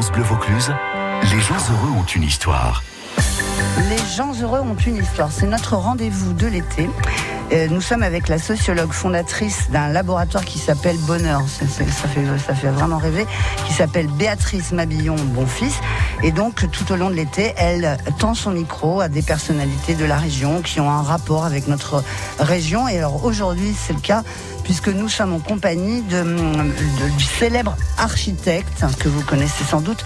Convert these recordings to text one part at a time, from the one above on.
Bleu Vaucluse, les gens heureux ont une histoire. Les gens heureux ont une histoire. C'est notre rendez-vous de l'été. Euh, nous sommes avec la sociologue fondatrice d'un laboratoire qui s'appelle Bonheur. Ça fait, ça fait vraiment rêver. Qui s'appelle Béatrice Mabillon Bonfils. Et donc, tout au long de l'été, elle tend son micro à des personnalités de la région qui ont un rapport avec notre région. Et alors, aujourd'hui, c'est le cas puisque nous sommes en compagnie de, de- du célèbre architecte que vous connaissez sans doute,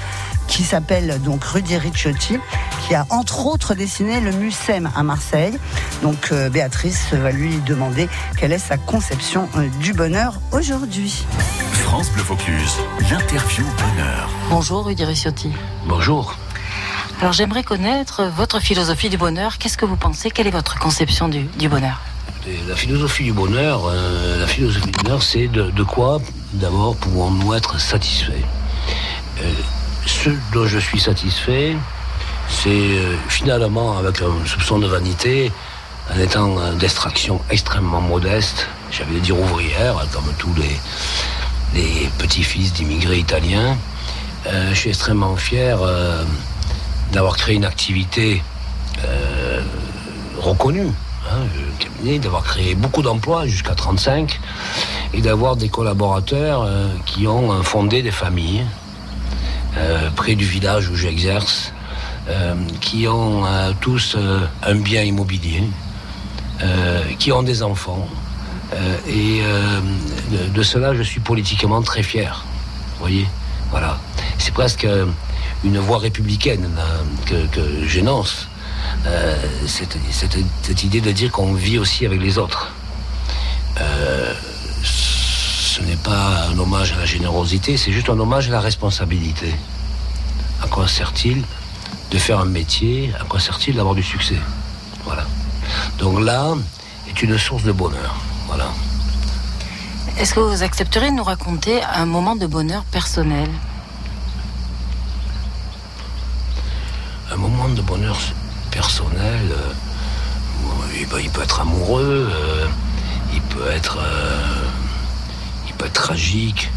qui s'appelle donc Rudy Ricciotti, qui a entre autres dessiné le Mucem à Marseille. Donc euh, Béatrice va lui demander quelle est sa conception euh, du bonheur aujourd'hui. France Bleu Vaucluse, l'interview bonheur. Bonjour Rudy Ricciotti. Bonjour. Alors j'aimerais connaître votre philosophie du bonheur. Qu'est-ce que vous pensez? Quelle est votre conception du, du bonheur? La philosophie du bonheur, euh, la philosophie du bonheur, c'est de, quoi d'abord pouvons-nous être satisfaits. Euh, ce dont je suis satisfait, c'est euh, finalement avec un soupçon de vanité, en étant d'extraction extrêmement modeste, j'allais dire ouvrière, hein, comme tous les, petits-fils d'immigrés italiens, je suis extrêmement fier d'avoir créé une activité reconnue, hein, d'avoir créé beaucoup d'emplois, jusqu'à 35, et d'avoir des collaborateurs euh, qui ont euh, fondé des familles euh, près du village où j'exerce, qui ont tous un bien immobilier, qui ont des enfants. Et de, cela, je suis politiquement très fier. Vous voyez Voilà. C'est presque une voie républicaine que, que j'énonce. Euh, cette, cette- cette idée de dire qu'on vit aussi avec les autres. Euh, ce n'est pas un hommage à la générosité, c'est juste un hommage à la responsabilité. À quoi sert-il de faire un métier? À quoi sert-il d'avoir du succès? Voilà. Donc là est une source de bonheur. Voilà. Est-ce que vous accepteriez de nous raconter un moment de bonheur personnel? Un moment de bonheur personnel, euh, il, peut, être amoureux, euh, il peut être, euh, il peut être tragique.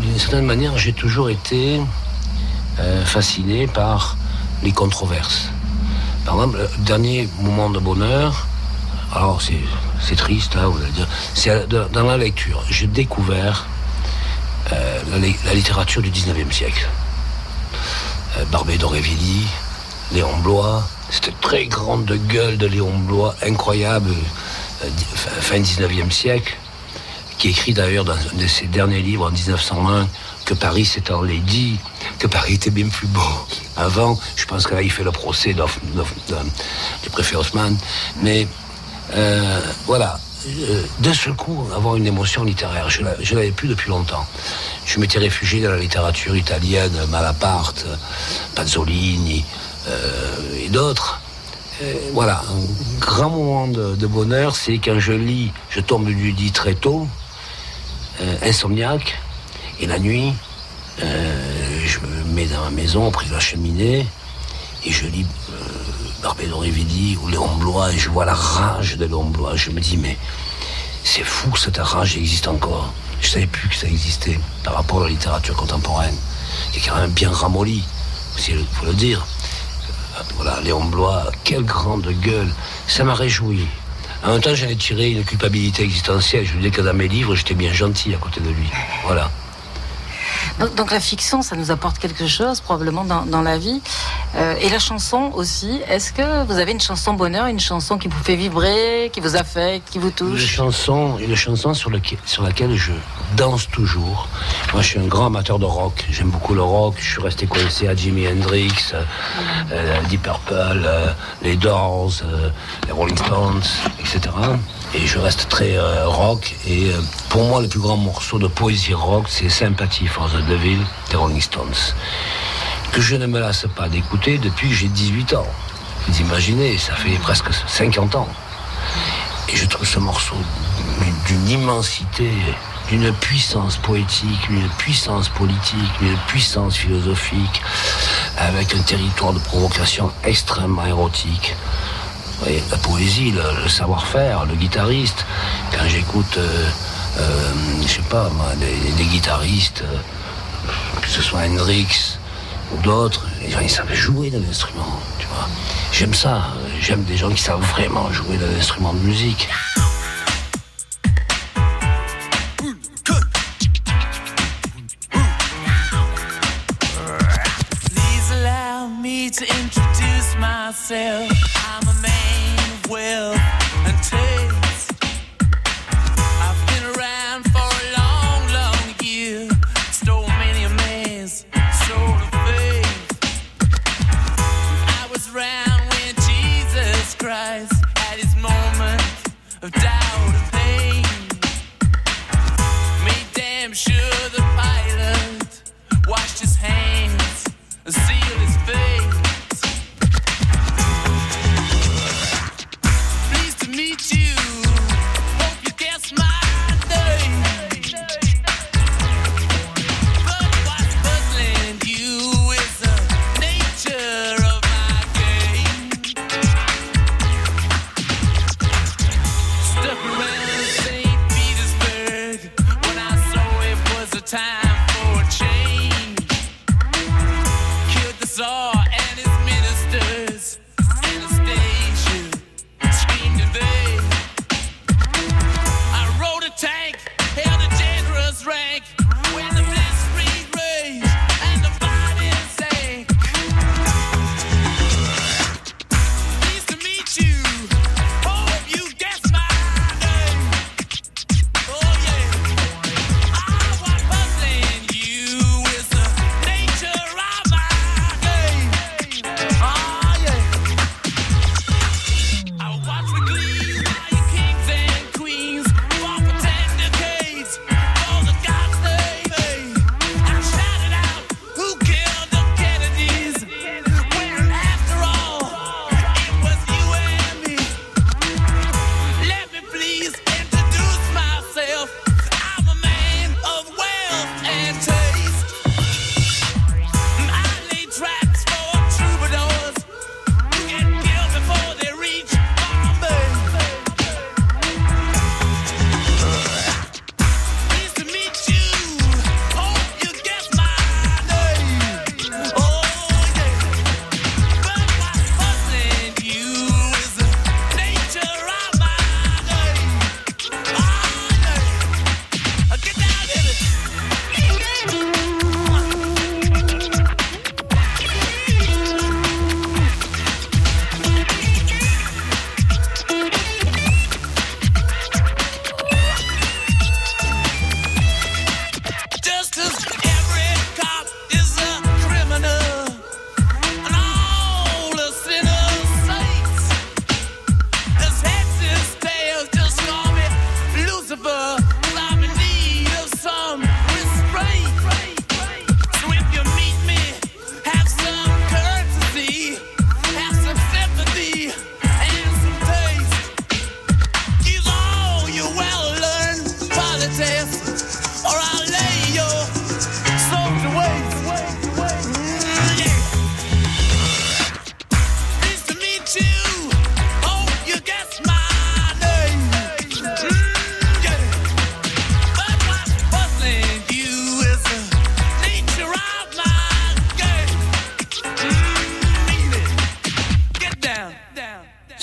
D'une certaine manière, j'ai toujours été fasciné par les controverses. Par exemple, le dernier moment de bonheur, alors c'est triste, hein, vous c'est dans la lecture. J'ai découvert la littérature du 19e siècle. Euh, Barbé d'Aurevilly, Léon Blois, cette très grande gueule de Léon Blois, incroyable, euh, fin- fin 19e siècle, qui écrit d'ailleurs dans un de ses derniers livres en 1901 que Paris s'est enlaidi, que Paris était bien plus beau avant. Je pense que là, il fait le procès de- du préfet Haussmann. Mais euh, voilà, Euh, d'un seul coup, avoir une émotion littéraire, je ne l'avais plus depuis longtemps. Je m'étais réfugié dans la littérature italienne, Malaparte, Pazzolini et d'autres. Euh, voilà, un grand moment de, bonheur, c'est quand je lis, je tombe du lit très tôt, euh, insomniaque, et la nuit, euh, je me mets dans ma maison auprès de la cheminée, et je lis euh, Barbé d'Aurevilly ou Léon Blois, et je vois la rage de Léon Blois. Je me dis, mais c'est fou, cette rage existe encore. Je savais plus que ça existait par rapport à la littérature contemporaine, qui est quand même bien ramollie, il faut le dire. Voilà, Léon Blois, quelle grande gueule. Ça m'a réjoui. En même temps, j'en ai tiré une culpabilité existentielle. Je lui disais que dans mes livres, j'étais bien gentil à côté de lui. Voilà. Donc, la fiction, ça nous apporte quelque chose probablement dans, la vie. Euh, et la chanson aussi. Est-ce que vous avez une chanson bonheur, une chanson qui vous fait vibrer, qui vous affecte, qui vous Une touche chanson, une chanson sur, laquelle je danse toujours. Moi, je suis un grand amateur de rock. J'aime beaucoup le rock. Je suis resté coincé à Jimi Hendrix, euh, euh, Deep Purple, euh, les Doors, les Rolling Stones, etc. Et je reste très rock. Et pour moi, le plus grand morceau de poésie rock, c'est Sympathy for the Devil des Rolling Stones. Que je ne me lasse pas d'écouter depuis que j'ai 18 ans. Vous imaginez, ça fait presque 50 ans. Et je trouve ce morceau d'une immensité, d'une puissance poétique, d'une puissance politique, d'une puissance philosophique, avec un territoire de provocation extrêmement érotique. La poésie, le, savoir-faire, le guitariste. Quand j'écoute, euh, euh, je sais pas, moi, des, des guitaristes, euh, que ce soit Hendrix ou d'autres, les gens ils savaient jouer d'un instrument, tu vois. J'aime ça, j'aime des gens qui savent vraiment jouer d'un instrument de musique. Please allow me to introduce myself.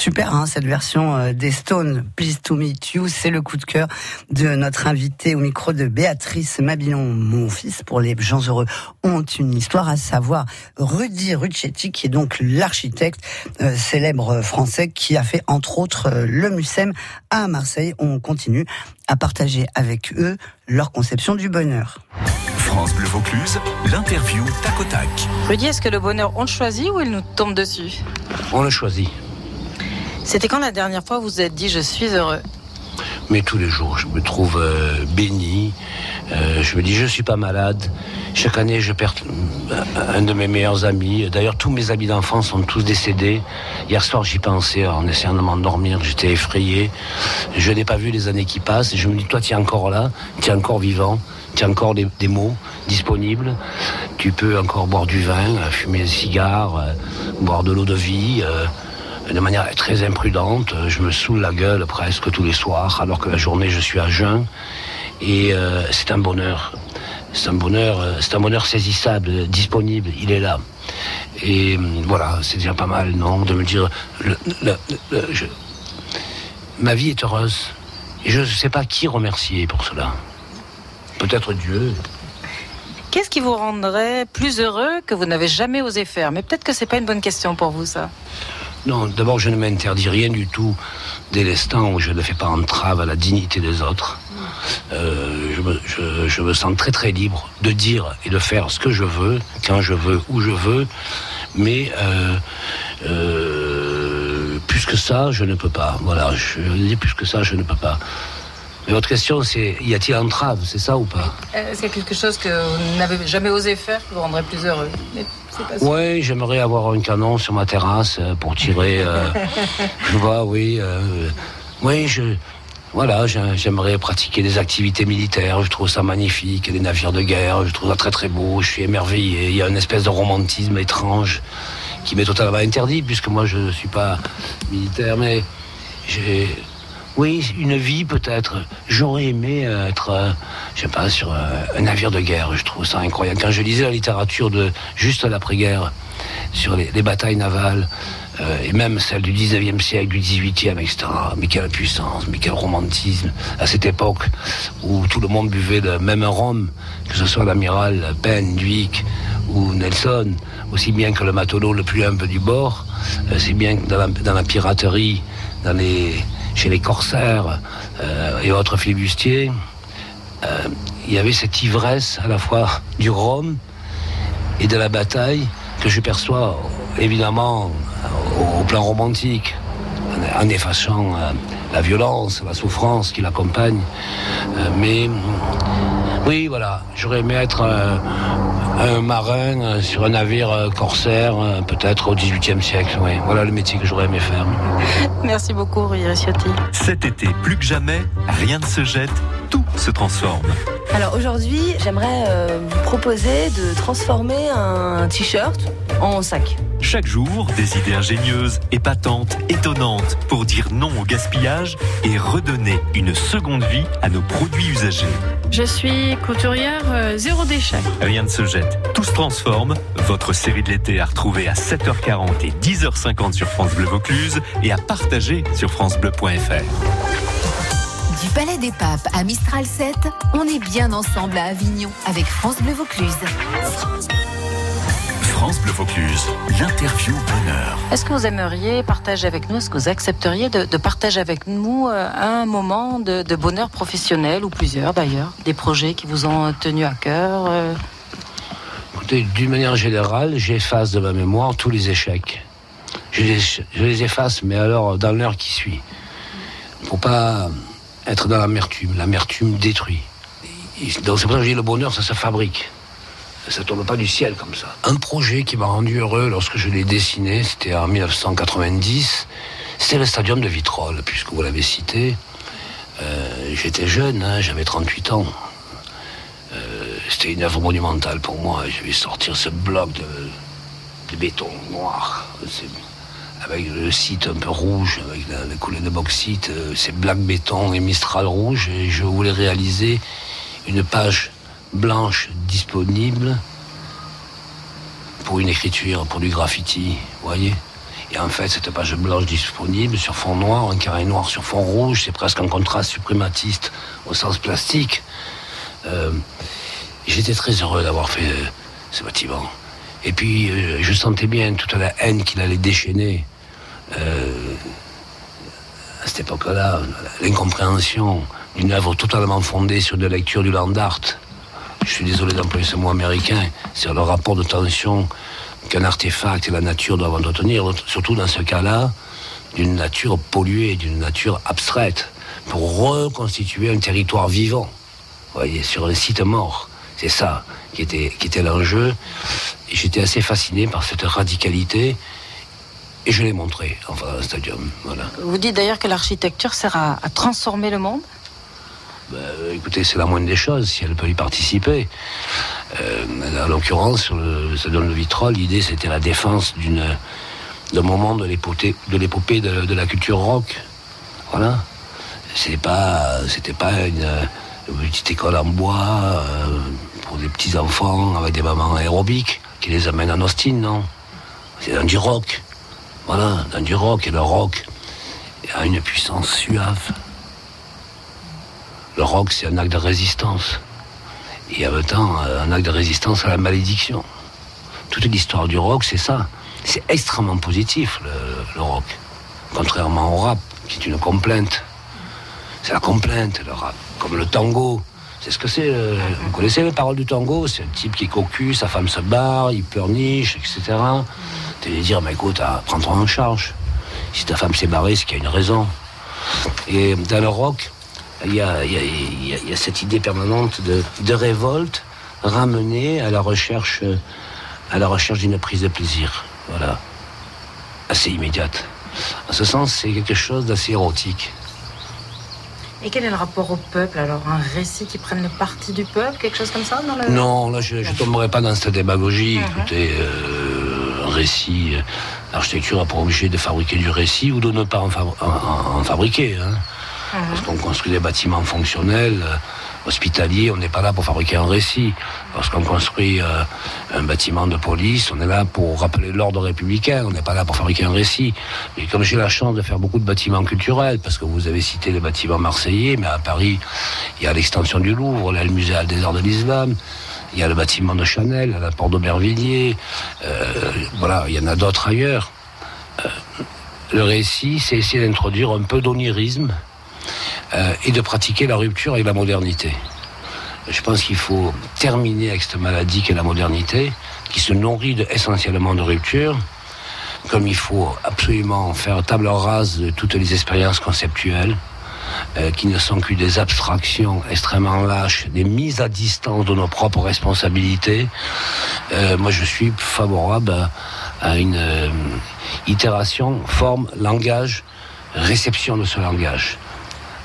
Super, hein, cette version euh, des Stones, Please to Meet You, c'est le coup de cœur de notre invité au micro de Béatrice Mabilon, mon fils, pour les gens heureux, ont une histoire à savoir. Rudy Ruccetti, qui est donc l'architecte euh, célèbre français, qui a fait entre autres euh, le Mucem à Marseille. On continue à partager avec eux leur conception du bonheur. France Bleu Vaucluse, l'interview tac au tac. Rudy, est-ce que le bonheur, on le choisit ou il nous tombe dessus? On le choisit. C'était quand la dernière fois vous vous êtes dit je suis heureux Mais tous les jours, je me trouve euh, béni. Euh, je me dis, je suis pas malade. Chaque année, je perds euh, un de mes meilleurs amis. D'ailleurs, tous mes amis d'enfance sont tous décédés. Hier soir, j'y pensais en essayant de m'endormir. J'étais effrayé. Je n'ai pas vu les années qui passent. Je me dis, toi, tu es encore là. Tu es encore vivant. Tu as encore des, mots disponibles. Tu peux encore boire du vin, fumer des cigares, boire de l'eau de vie. De manière très imprudente. Je me saoule la gueule presque tous les soirs, alors que la journée je suis à jeun. Et euh, c'est un bonheur. c'est un bonheur, euh, c'est un bonheur saisissable, euh, disponible, il est là. Et euh, voilà, c'est déjà pas mal, non, de me dire, ma vie est heureuse. Et je ne sais pas qui remercier pour cela. Peut-être Dieu. Qu'est-ce qui vous rendrait plus heureux que vous n'avez jamais osé faire? Mais peut-être que c'est pas une bonne question pour vous, ça. Non, d'abord, je ne m'interdis rien du tout dès l'instant où je ne fais pas entrave à la dignité des autres. Euh, je, me, sens très très libre de dire et de faire ce que je veux, quand je veux, où je veux. Mais euh, euh, plus que ça, je ne peux pas. Voilà, je dis plus que ça, je ne peux pas. Mais votre question, c'est y a-t-il entrave, c'est ça ou pas? Est-ce qu'il y a quelque chose que vous n'avez jamais osé faire qui vous rendrait plus heureux pas. Oui, j'aimerais avoir un canon sur ma terrasse euh, pour tirer. euh, je vois, oui. euh, oui, je. Voilà, j'ai- j'aimerais pratiquer des activités militaires. Je trouve ça magnifique. Les navires de guerre, je trouve ça très très beau. Je suis émerveillé. Il y a une espèce de romantisme étrange qui m'est totalement interdit puisque moi je ne suis pas militaire. Mais j'ai. Oui, une vie peut-être. J'aurais aimé euh, être, euh, je sais pas, sur euh, un navire de guerre. Je trouve ça incroyable. Quand je lisais la littérature de juste l'après-guerre sur les, les batailles navales euh, et même celle du 19e siècle, du 18e, etc. Mais quelle puissance, mais quel romantisme à cette époque où tout le monde buvait le même rhum, que ce soit l'amiral Penn, Dhuic ou Nelson, aussi bien que le matelot le plus humble du bord, euh, c'est bien que dans la piraterie, dans les, chez les corsaires euh, et autres flibustiers, euh, il y avait cette ivresse à la fois du rhum et de la bataille que je perçois évidemment au, plan romantique, en, effaçant euh, la violence, la souffrance qui l'accompagne. Mais oui, voilà, j'aurais aimé être euh, un marin euh, sur un navire euh, corsaire, peut-être au XVIIIe siècle. Oui, voilà le métier que j'aurais aimé faire. Merci beaucoup, Rui Ciotti. Cet été, plus que jamais, rien ne se jette, tout se transforme. Alors aujourd'hui, j'aimerais euh, vous proposer de transformer un t-shirt en sac. Chaque jour, des idées ingénieuses, épatantes, étonnantes pour dire non au gaspillage et redonner une seconde vie à nos produits usagés. Je suis couturière euh, zéro déchet. Rien ne se jette, tout se transforme. Votre série de l'été à retrouver à 7h40 et 10h50 sur France Bleu Vaucluse et à partager sur francebleu.fr. Du Palais des Papes à Mistral 7, on est bien ensemble à Avignon avec France Bleu Vaucluse. France Bleu Vaucluse, l'interview bonheur. Est-ce que vous aimeriez partager avec nous, est-ce que vous accepteriez de, de partager avec nous euh, un moment de, de bonheur professionnel, ou plusieurs d'ailleurs, des projets qui vous ont tenu à cœur euh, d'une manière générale, j'efface de ma mémoire tous les échecs. Je les, efface, mais alors dans l'heure qui suit. Pour pas être dans l'amertume. L'amertume détruit. Donc c'est pour ça que je dis le bonheur, ça se fabrique. Ça tombe pas du ciel comme ça. Un projet qui m'a rendu heureux lorsque je l'ai dessiné, c'était en 1990. C'était le stadium de Vitrolles, puisque vous l'avez cité. Euh, J'étais jeune, hein, j'avais 38 ans. C'était une œuvre monumentale pour moi. Je vais sortir ce bloc de, béton noir, avec le site un peu rouge, avec la, coulée de bauxite, c'est black béton et mistral rouge. Et je voulais réaliser une page blanche disponible pour une écriture, pour du graffiti, vous voyez et en fait, cette page blanche disponible sur fond noir, un carré noir sur fond rouge, c'est presque un contraste suprématiste au sens plastique. Euh, J'étais très heureux d'avoir fait euh, ce bâtiment. Et puis, euh, je sentais bien toute la haine qu'il allait déchaîner. euh, à cette époque-là, l'incompréhension d'une œuvre totalement fondée sur de lecture du land art. Je suis désolé d'employer ce mot américain, c'est le rapport de tension qu'un artefact et la nature doivent entretenir, surtout dans ce cas-là, d'une nature polluée, d'une nature abstraite, pour reconstituer un territoire vivant, voyez, sur un site mort. C'est ça qui était, qui était l'enjeu. Et j'étais assez fasciné par cette radicalité. Et je l'ai montré, enfin, dans le stadium. Voilà. Vous dites d'ailleurs que l'architecture sert à, à transformer le monde? Euh, écoutez, c'est la moindre des choses, si elle peut y participer. Euh, en l'occurrence, sur le stadium de Vitrolles, l'idée c'était la défense d'une, d'un moment de l'épopée de, l'épopée de, de la culture rock. Voilà. C'est pas, c'était pas une, une petite école en bois euh, pour des petits enfants avec des mamans aérobiques qui les amènent en Austin, non? C'est dans du rock. Voilà, dans du rock. Et le rock a une puissance suave. Le rock, c'est un acte de résistance. Et en même temps, un acte de résistance à la malédiction. Toute l'histoire du rock, c'est ça. C'est extrêmement positif, le, le rock. Contrairement au rap, qui est une complainte. C'est la complainte, le rap. Comme le tango. C'est ce que c'est. le- Vous connaissez les paroles du tango? C'est un type qui est cocu, sa femme se barre, il pleurniche, etc. Tu lui dire, mais écoute, ah, prends-toi en charge. Si ta femme s'est barrée, c'est qu'il y a une raison. Et dans le rock, il y a, il y a- il y a- il y a cette idée permanente de, de révolte ramenée à la recherche, euh, à la recherche d'une prise de plaisir. Voilà. Assez immédiate. En ce sens, c'est quelque chose d'assez érotique. Et quel est le rapport au peuple alors Un récit qui prenne le parti du peuple Quelque chose comme ça dans le... Non, là, je ne tomberai pas dans cette démagogie. Écoutez, euh, un récit, euh, l'architecture n'a pas obligé de fabriquer du récit ou de ne pas en, fa- en- en- en fabriquer. hein. Parce qu'on construit des bâtiments fonctionnels, hospitaliers, on n'est pas là pour fabriquer un récit. Lorsqu'on construit euh, un bâtiment de police, on est là pour rappeler l'ordre républicain, on n'est pas là pour fabriquer un récit. Et comme j'ai la chance de faire beaucoup de bâtiments culturels, parce que vous avez cité les bâtiments marseillais, mais à Paris, il y a l'extension du Louvre, là, le musée des arts de l'islam, il y a le bâtiment de Chanel, la porte d'Aubervilliers, euh, voilà, il y en a d'autres ailleurs. Euh, le récit, c'est essayer d'introduire un peu d'onirisme euh, et de pratiquer la rupture et la modernité. Je pense qu'il faut terminer avec cette maladie qu'est la modernité, qui se nourrit essentiellement de rupture, comme il faut absolument faire table rase de toutes les expériences conceptuelles, euh, qui ne sont que des abstractions extrêmement lâches, des mises à distance de nos propres responsabilités. Euh, moi, je suis favorable à, une itération, forme, langage, réception de ce langage.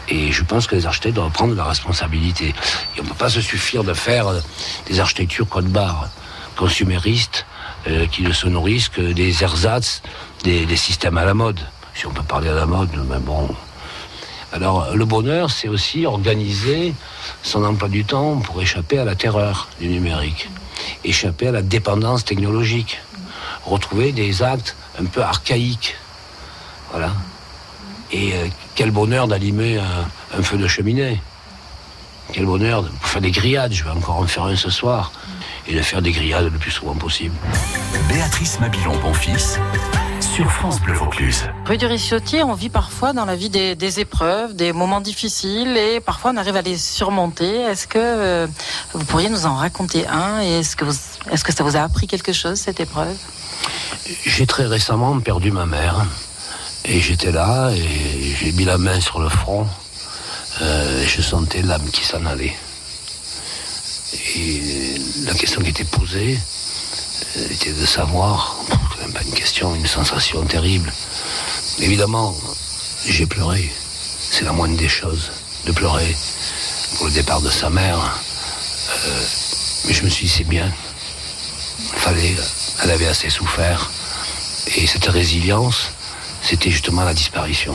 Et je pense que les architectes doivent prendre la responsabilité. Et on ne peut pas se suffire de faire euh, des architectures code barre, consuméristes, euh, qui ne se nourrissent que des ersatz, des, des systèmes à la mode. Si on peut parler à la mode, mais bon. Alors, le bonheur, c'est aussi organiser son emploi du temps pour échapper à la terreur du numérique, échapper à la dépendance technologique, retrouver des actes un peu archaïques. Voilà. Et euh, quel bonheur d'allumer un, un feu de cheminée. Quel bonheur de pour faire des grillades. Je vais encore en faire un ce soir. Et de faire des grillades le plus souvent possible. Béatrice Mabilon-Bonfils sur France Bleu Vaucluse. Rue du Ricciotti, on vit parfois dans la vie des, des épreuves, des moments difficiles et parfois on arrive à les surmonter. Est-ce que euh, vous pourriez nous en raconter un et est-ce que, vous, est-ce que ça vous a appris quelque chose cette épreuve? J'ai très récemment perdu ma mère. Et j'étais là et j'ai mis la main sur le front. euh, je sentais l'âme qui s'en allait. Et la question qui était posée euh, était de savoir, c'est même pas une question, une sensation terrible. Évidemment, j'ai pleuré. C'est la moindre des choses, de pleurer pour le départ de sa mère. Euh, mais je me suis dit, c'est bien. Fallait, elle avait assez souffert. Et cette résilience, c'était justement la disparition.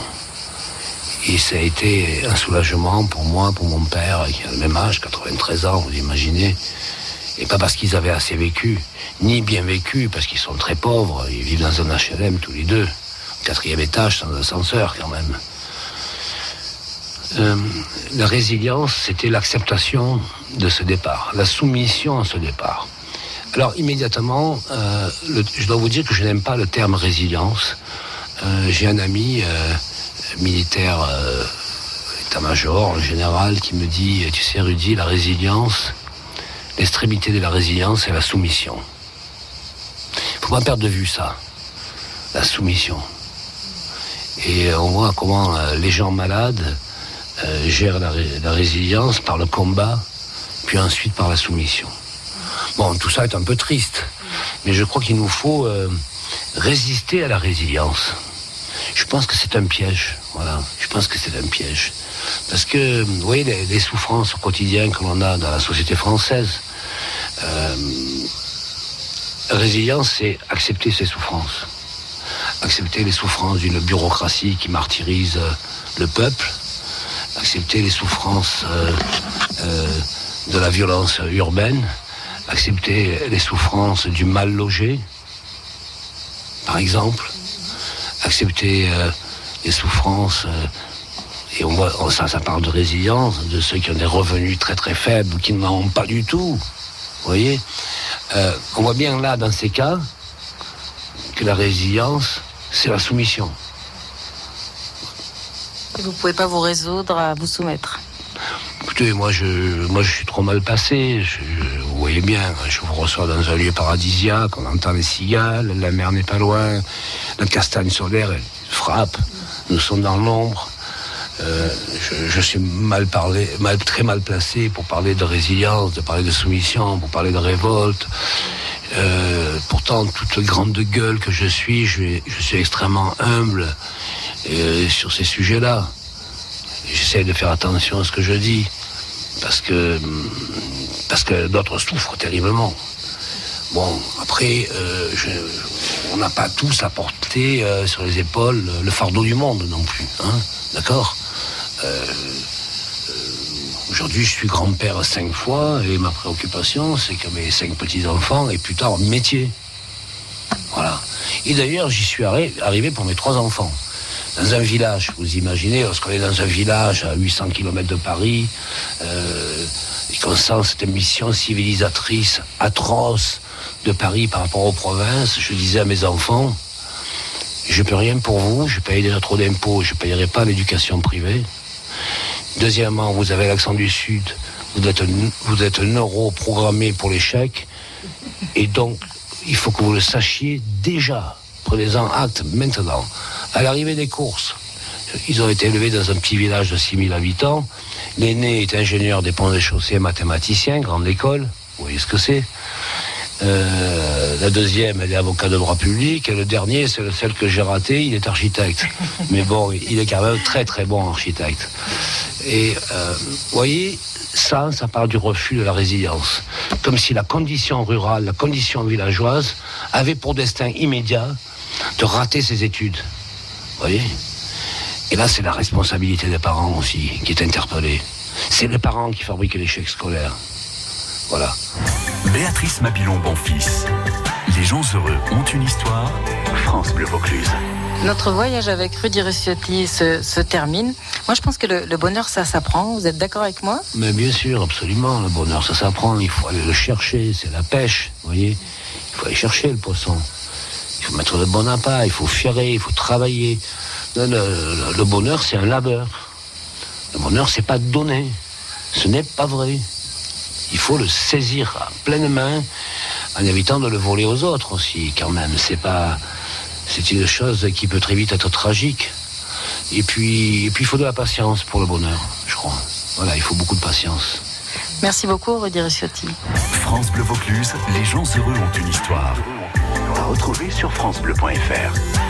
Et ça a été un soulagement pour moi, pour mon père, qui a le même âge, 93 ans, vous imaginez. Et pas parce qu'ils avaient assez vécu, ni bien vécu, parce qu'ils sont très pauvres, ils vivent dans un HLM tous les deux, quatrième étage sans ascenseur quand même. Euh, la résilience, c'était l'acceptation de ce départ, la soumission à ce départ. Alors immédiatement, euh, je dois vous dire que je n'aime pas le terme résilience. Euh, J'ai un ami euh, militaire, euh, état-major général, qui me dit, tu sais Rudy, la résilience, l'extrémité de la résilience, c'est la soumission. Il faut pas perdre de vue ça, la soumission. Et on voit comment les gens malades gèrent la, ré- la résilience par le combat, puis ensuite par la soumission. Bon, tout ça est un peu triste, mais je crois qu'il nous faut résister à la résilience. Je pense que c'est un piège, voilà. Je pense que c'est un piège. Parce que, vous voyez, les, souffrances au quotidien que l'on a dans la société française, euh, résilience, c'est accepter ses souffrances. Accepter les souffrances d'une bureaucratie qui martyrise euh, le peuple. Accepter les souffrances euh, de la violence urbaine, accepter les souffrances du mal logé, par exemple, accepter euh, les souffrances, euh, et on voit, oh, ça, ça parle de résilience, de ceux qui ont des revenus très très faibles, ou qui n'en ont pas du tout. Voyez Euh, On voit bien là, dans ces cas, que la résilience, c'est la soumission. Vous pouvez pas vous résoudre à vous soumettre. Moi je, moi je suis trop mal passé. Vous voyez bien, je vous reçois dans un lieu paradisiaque, on entend les cigales, la mer n'est pas loin, la castagne solaire elle frappe, nous sommes dans l'ombre. Euh, je, suis mal parlé, très mal placé pour parler de résilience, de parler de soumission, pour parler de révolte. Euh, pourtant, toute grande gueule que je suis, je, je suis extrêmement humble euh, sur ces sujets-là. J'essaie de faire attention à ce que je dis parce que d'autres souffrent terriblement. Bon, après, euh, on n'a pas tous à porter euh, sur les épaules le fardeau du monde non plus, hein, d'accord? Euh, Aujourd'hui, je suis grand-père cinq fois et ma préoccupation, c'est que mes cinq petits-enfants aient plus tard un métier. Voilà. Et d'ailleurs, j'y suis arri- arrivé pour mes trois enfants. Dans un village, vous imaginez, lorsqu'on est dans un village à 800 km de Paris, euh, et qu'on sent cette mission civilisatrice atroce de Paris par rapport aux provinces, je disais à mes enfants, je peux rien pour vous, je paye déjà trop d'impôts, je ne payerai pas l'éducation privée. Deuxièmement, vous avez l'accent du Sud, vous êtes, vous êtes neuro-programmé pour l'échec, et donc il faut que vous le sachiez déjà. Prenez-en acte maintenant. À l'arrivée des courses, ils ont été élevés dans un petit village de 6000 habitants. L'aîné est ingénieur des ponts et chaussées, mathématicien, grande école. Vous voyez ce que c'est Euh, La deuxième, elle est avocat de droit public. Et le dernier, c'est le seul que j'ai raté, il est architecte. Mais bon, il est quand même très très bon architecte. Et euh, vous voyez, ça, ça part du refus de la résilience. Comme si la condition rurale, la condition villageoise avait pour destin immédiat de rater ses études. Vous voyez Et là, c'est la responsabilité des parents aussi qui est interpellée. C'est les parents qui fabriquent l'échec scolaire. Voilà. Béatrice Mabilon Bonfils. Les gens heureux ont une histoire. France Bleu Vaucluse. Notre voyage avec Rudy Rusciotti se, se termine. Moi, je pense que le, le bonheur, ça s'apprend. Vous êtes d'accord avec moi? Mais bien sûr, absolument, le bonheur, ça s'apprend. Il faut aller le chercher, c'est la pêche, vous voyez. Il faut aller chercher le poisson. Il faut mettre le bon appât, il faut fierer, il faut travailler. Le, le- le bonheur, c'est un labeur. Le bonheur, c'est pas donner. Ce n'est pas vrai. Il faut le saisir à pleine main en évitant de le voler aux autres aussi, quand même. C'est pas. C'est une chose qui peut très vite être tragique. Et puis, et puis il faut de la patience pour le bonheur, je crois. Voilà, il faut beaucoup de patience. Merci beaucoup, Rudy Rusciotti. France Bleu Vaucluse, les gens heureux ont une histoire. À retrouver sur FranceBleu.fr.